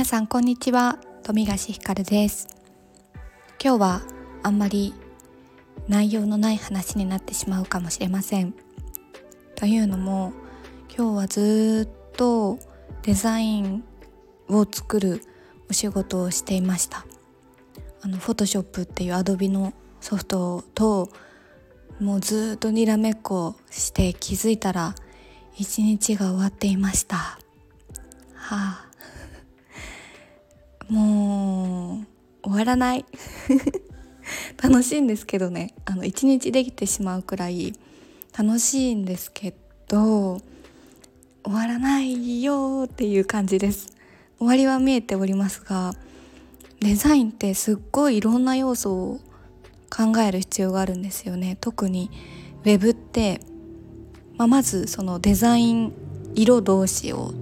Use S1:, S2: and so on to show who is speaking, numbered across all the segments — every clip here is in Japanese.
S1: 皆さんこんにちは。富樫ひかるです。今日はあんまり内容のない話になってしまうかもしれません。というのも今日はずっとデザインを作るお仕事をしていました。あのフォトショップっていうアドビのソフトともうずっとにらめっこして気づいたら一日が終わっていました。はあ。もう終わらない。楽しいんですけどね。あの一日できてしまうくらい楽しいんですけど終わらないよっていう感じです。終わりは見えておりますがデザインってすっごいいろんな要素を考える必要があるんですよね。特にウェブって、まあ、まずそのデザイン色どうしよ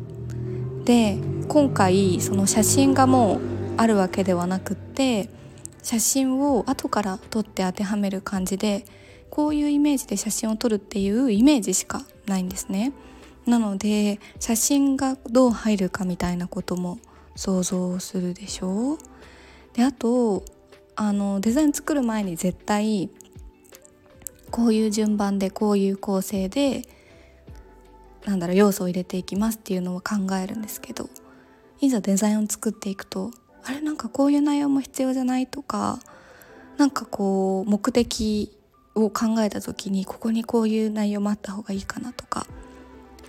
S1: うで今回その写真がもうあるわけではなくって写真を後から撮って当てはめる感じでこういうイメージで写真を撮るっていうイメージしかないんですね。なので写真がどう入るかみたいなことも想像するでしょうであとあのデザイン作る前に絶対こういう順番でこういう構成でなんだろう要素を入れていきますっていうのを考えるんですけどいざデザインを作っていくとあれなんかこういう内容も必要じゃないとかなんかこう目的を考えた時にここにこういう内容もあった方がいいかなとか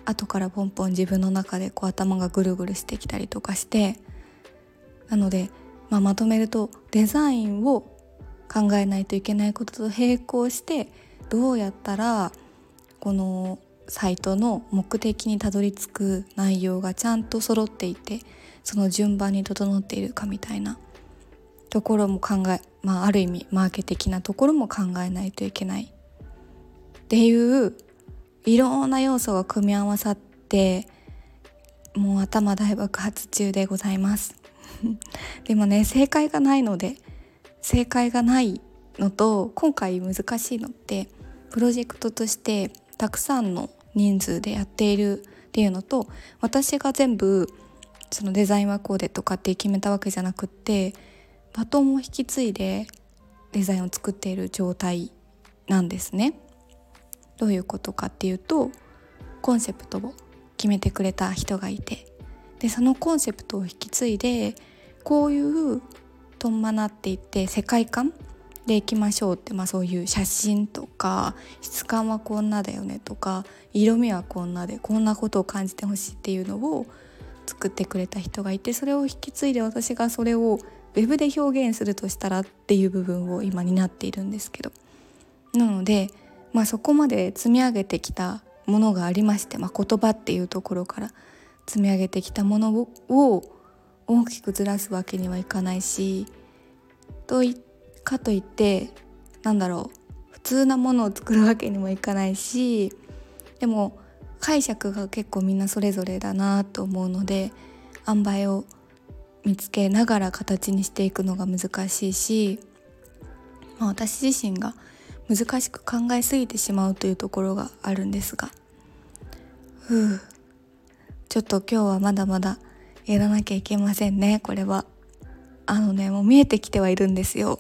S1: 後からポンポン自分の中でこう頭がぐるぐるしてきたりとかしてなので、まあ、まとめるとデザインを考えないといけないことと並行してどうやったらこのサイトの目的にたどり着く内容がちゃんと揃っていてその順番に整っているかみたいな。ところも考え、まあ、ある意味マーケ的なところも考えないといけない。っていういろんな要素が組み合わさってもう頭大爆発中でございます。でもね正解がないので正解がないのと今回難しいのってプロジェクトとしてたくさんの人数でやっているっていうのと私が全部そのデザインはこうでとかって決めたわけじゃなくってバトンを引き継いでデザインを作っている状態なんですね。どういうことかっていうとコンセプトを決めてくれた人がいてでそのコンセプトを引き継いでこういうとんまなっていって世界観でいきましょうって、まあ、そういう写真とか質感はこんなだよねとか色味はこんなでこんなことを感じてほしいっていうのを作ってくれた人がいてそれを引き継いで私がそれをウェブで表現するとしたらっていう部分を今担っているんですけど。なので、まあ、そこまで積み上げてきたものがありまして、まあ、言葉っていうところから積み上げてきたものを大きくずらすわけにはいかないしといってかといってなんだろう普通なものを作るわけにもいかないしでも解釈が結構みんなそれぞれだなと思うので塩梅を見つけながら形にしていくのが難しいし、まあ、私自身が難しく考えすぎてしまうというところがあるんですが。ふう。ちょっと今日はまだまだやらなきゃいけませんねこれは。あのねもう見えてきてはいるんですよ。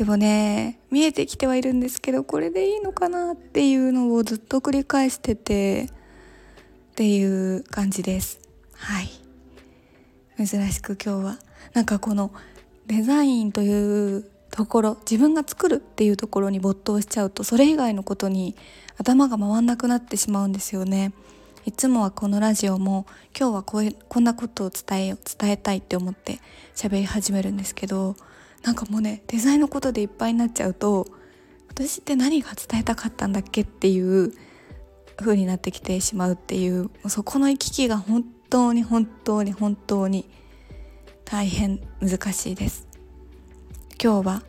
S1: でもね見えてきてはいるんですけどこれでいいのかなっていうのをずっと繰り返しててっていう感じです。はい。珍しく今日はなんかこのデザインというところ自分が作るっていうところに没頭しちゃうとそれ以外のことに頭が回んなくなってしまうんですよね。いつもはこのラジオも今日はこうこんなことを伝え伝えたいって思って喋り始めるんですけどなんかもうねデザインのことでいっぱいになっちゃうと私って何が伝えたかったんだっけっていう風になってきてしまうっていうそこの行き来が本当に本当に本当に大変難しいです。今日は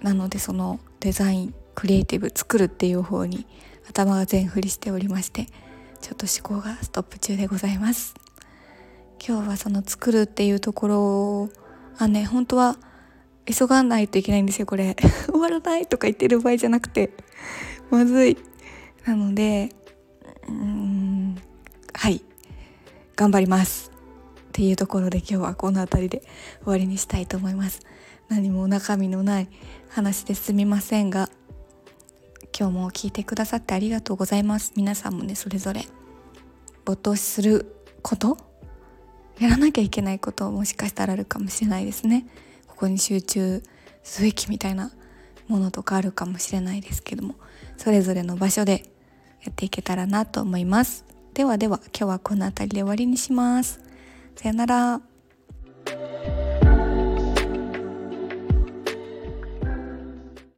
S1: なのでそのデザインクリエイティブ作るっていう方に頭が全振りしておりましてちょっと思考がストップ中でございます。今日はその作るっていうところはね本当は急がないといけないんですよこれ。終わらないとか言ってる場合じゃなくて。まずい。なのでうんはい。頑張ります。っていうところで今日はこの辺りで終わりにしたいと思います。何も中身のない話ですみませんが今日も聞いてくださってありがとうございます。皆さんもねそれぞれ没頭することやらなきゃいけないこともしかしたらあるかもしれないですね。こに集中すべきみたいなものとかあるかもしれないですけどもそれぞれの場所でやっていけたらなと思います。ではでは今日はこの辺りで終わりにします。さよなら。